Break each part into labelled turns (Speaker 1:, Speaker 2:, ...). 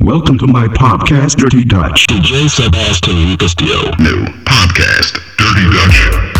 Speaker 1: Welcome to my podcast, Dirty Dutch.
Speaker 2: DJ Sebastian Castillo.
Speaker 3: New podcast, Dirty Dutch.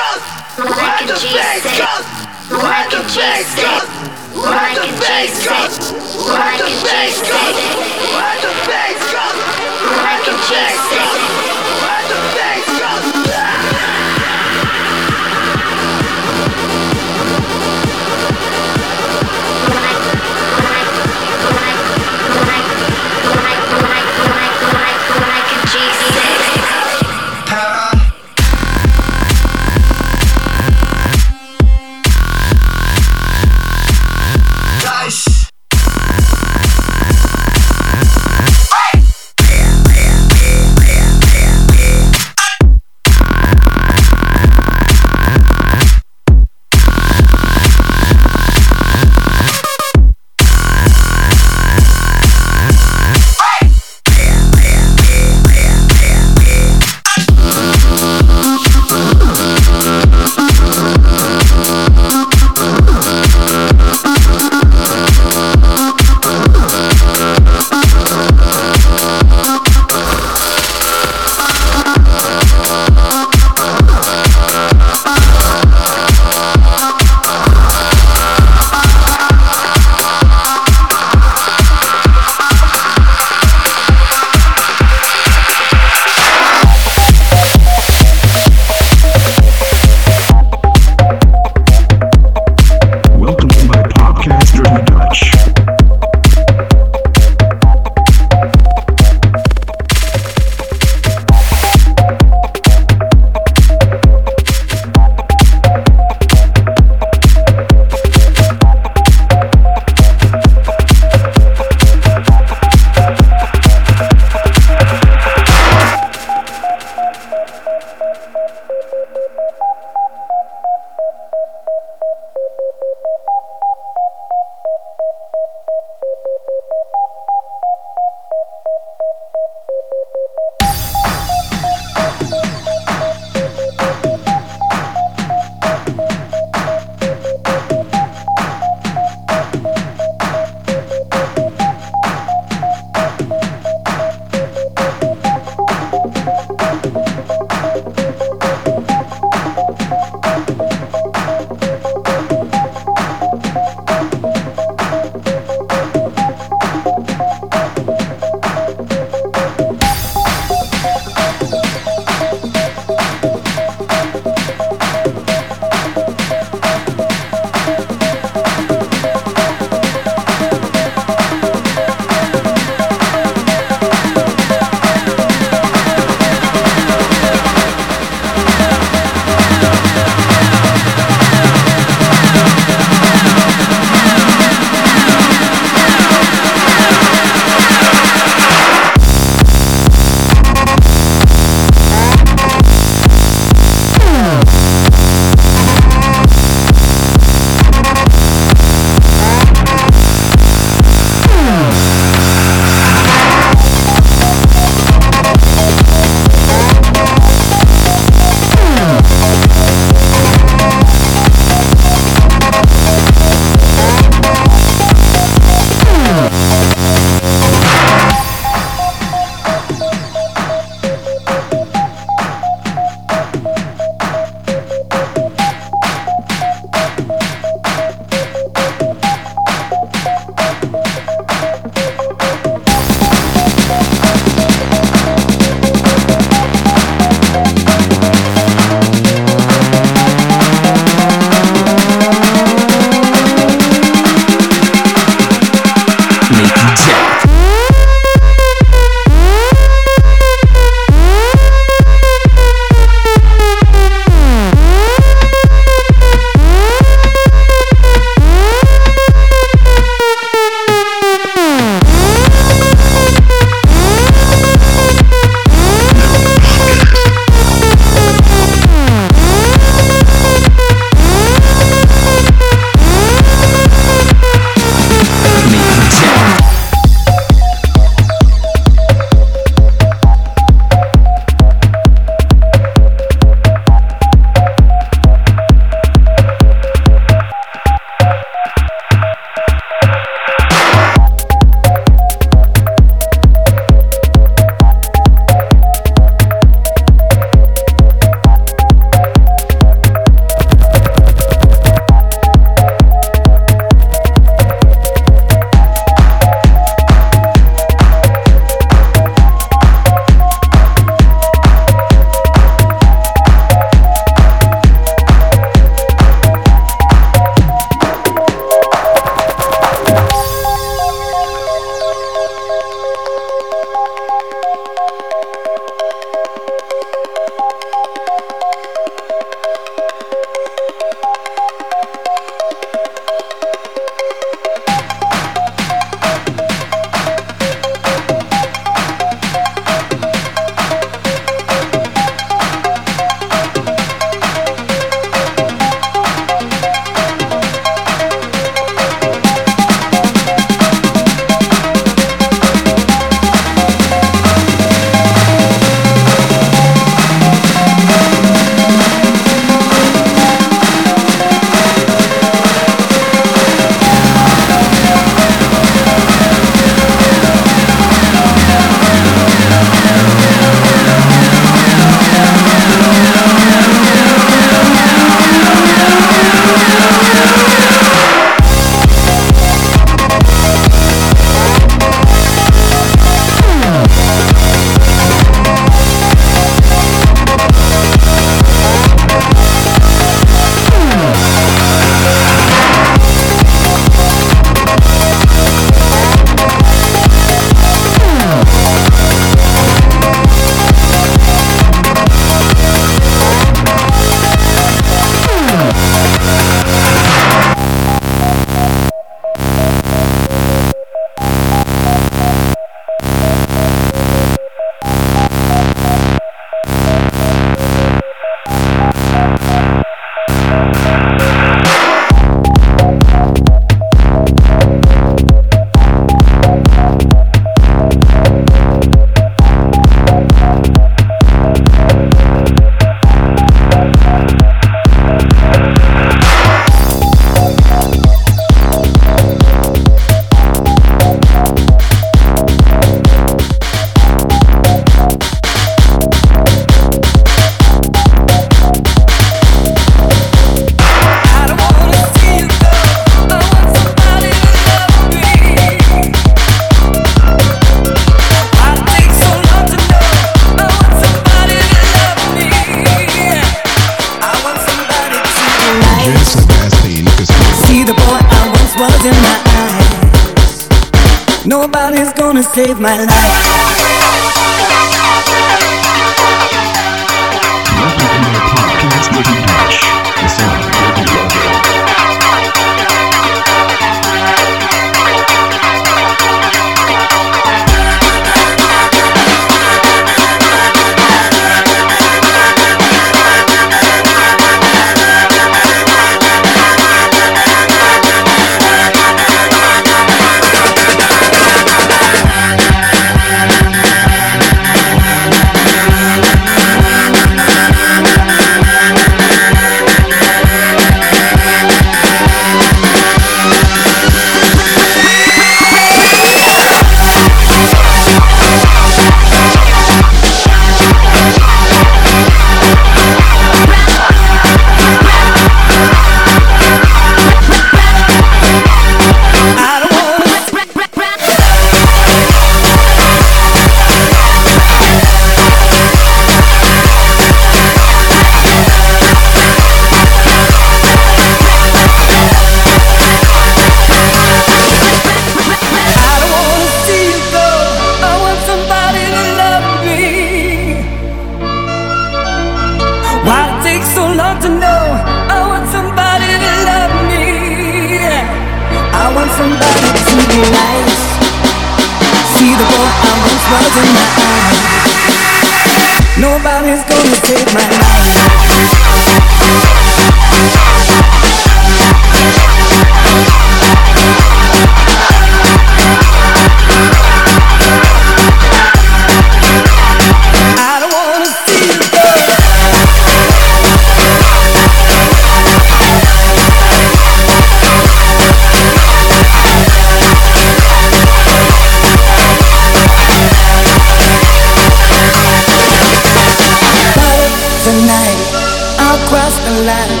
Speaker 4: Cross the line.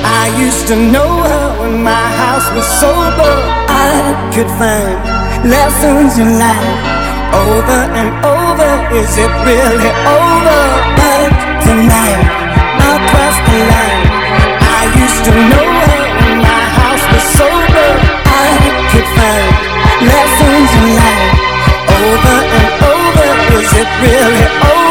Speaker 4: I used to know her when my house was sober. I could find lessons in life over and over. Is it really over? But tonight I'll cross the line. I used to know her when my house was sober. I could find lessons in life over and over. Is it really over?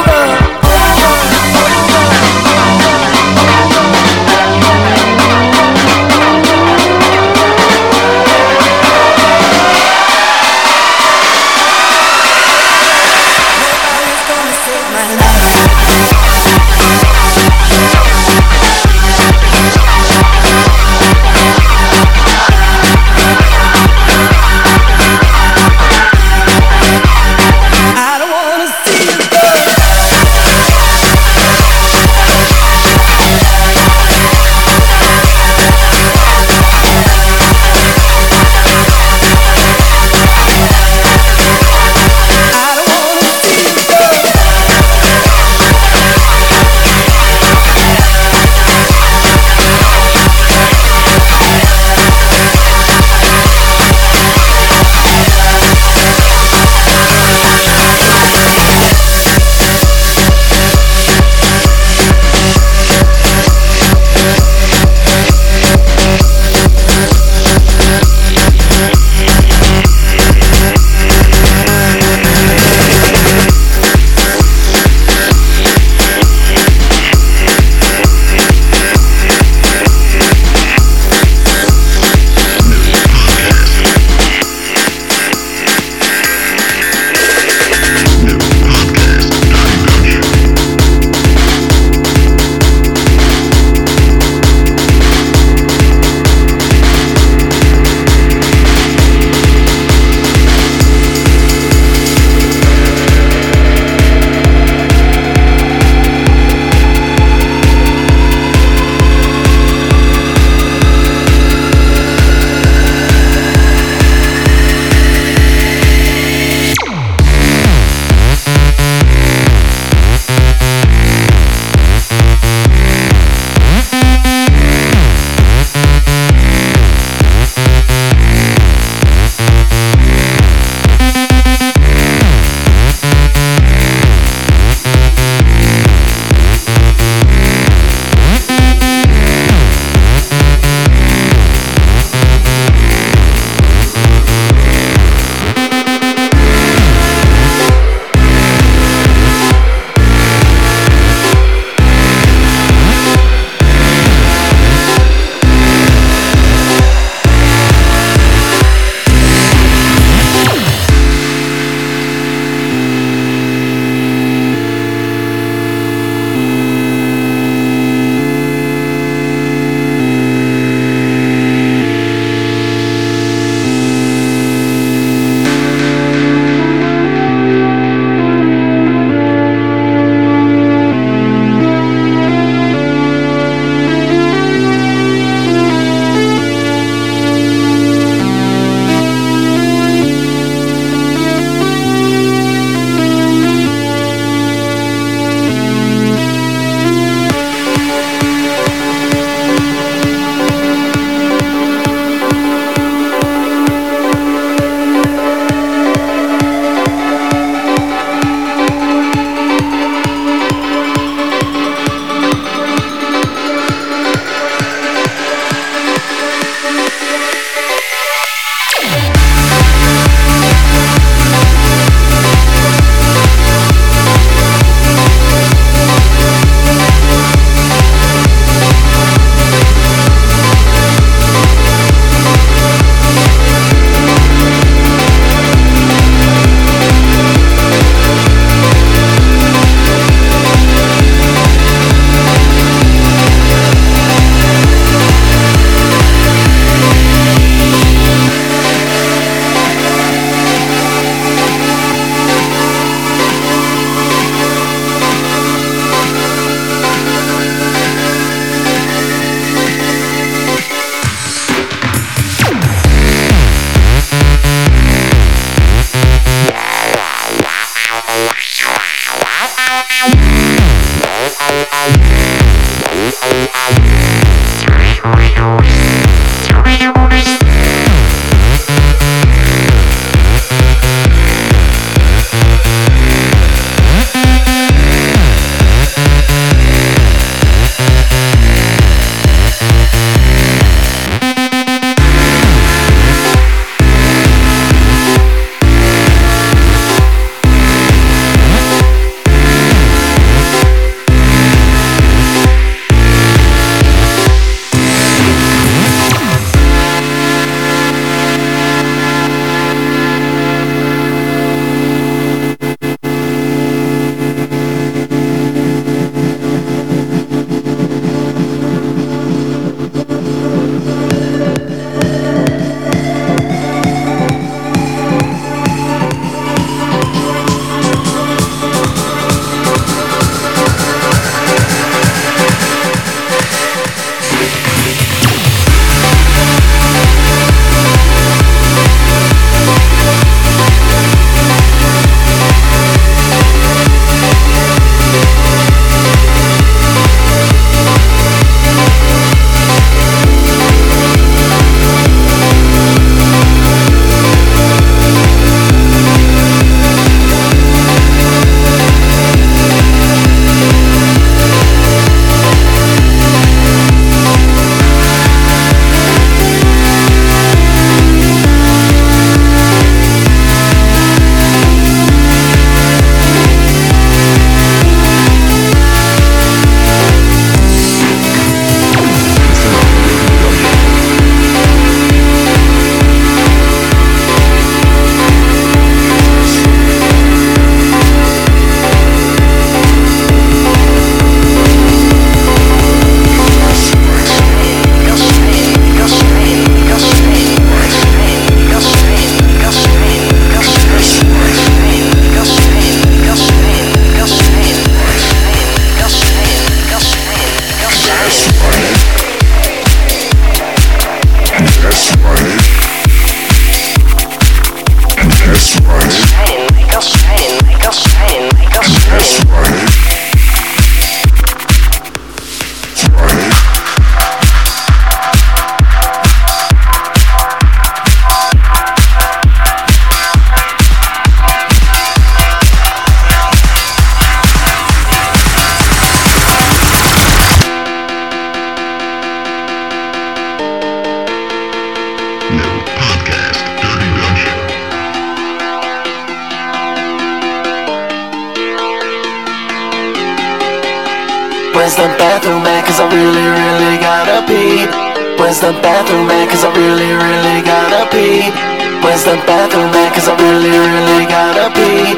Speaker 3: The bathroom at? Cause I really, really gotta pee.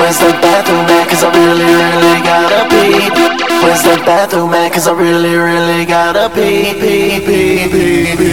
Speaker 3: Where's the bathroom at? Cause I really, really gotta pee. Where's the bathroom at? Cause I really, really gotta pee, pee, pee, pee, pee.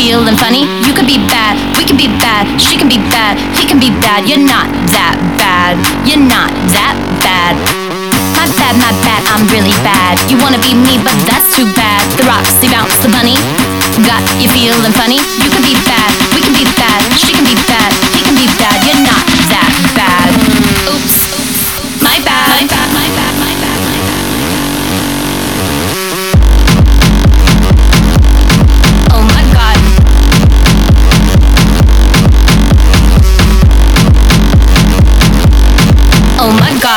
Speaker 5: Feeling funny. You could be bad, we can be bad, she can be bad, he can be bad. You're not that bad, you're not that bad. My bad, my bad, I'm really bad. You wanna be me, but that's too bad. The Roxy bounce the bunny. Got you feeling funny? You could be bad, we can be bad, she can be bad, he can be bad. You're not that bad. Oops, my bad, my bad, my bad, my bad. Oh my god.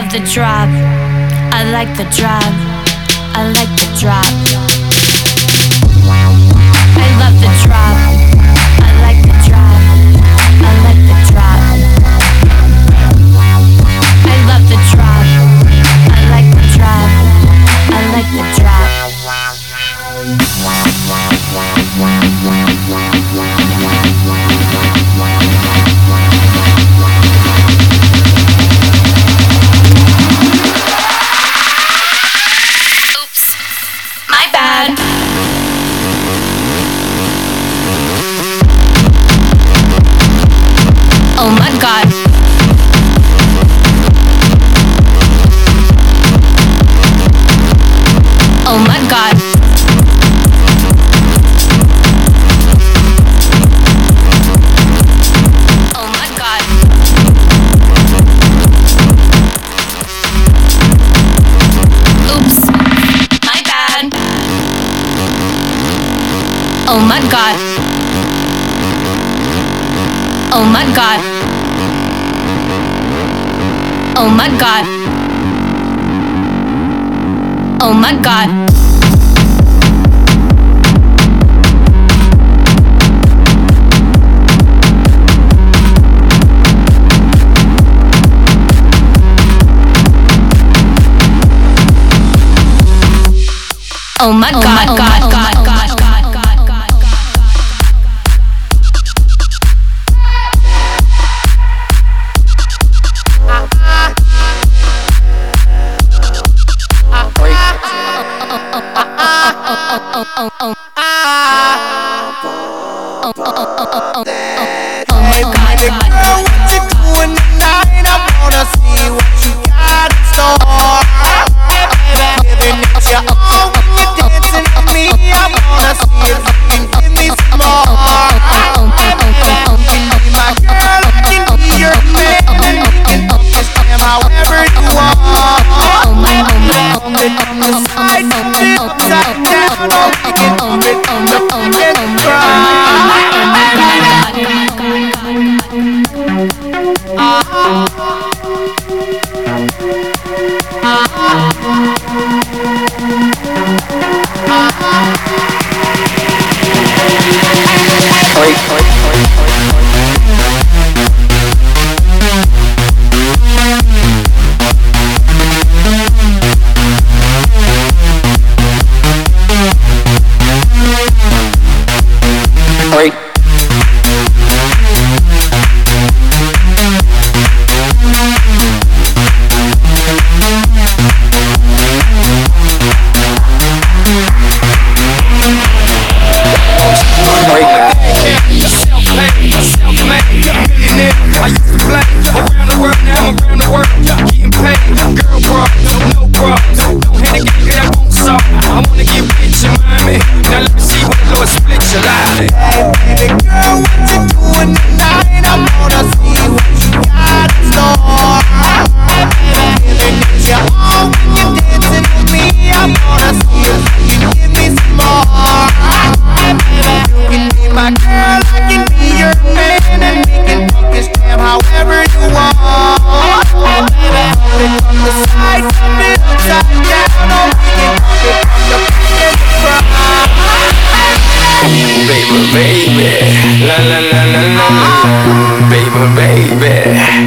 Speaker 5: Love the drop. I like the drop. I like the drop.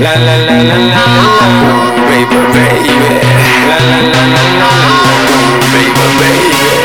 Speaker 6: La la la la la Baby, baby. La la la la la. Baby, baby.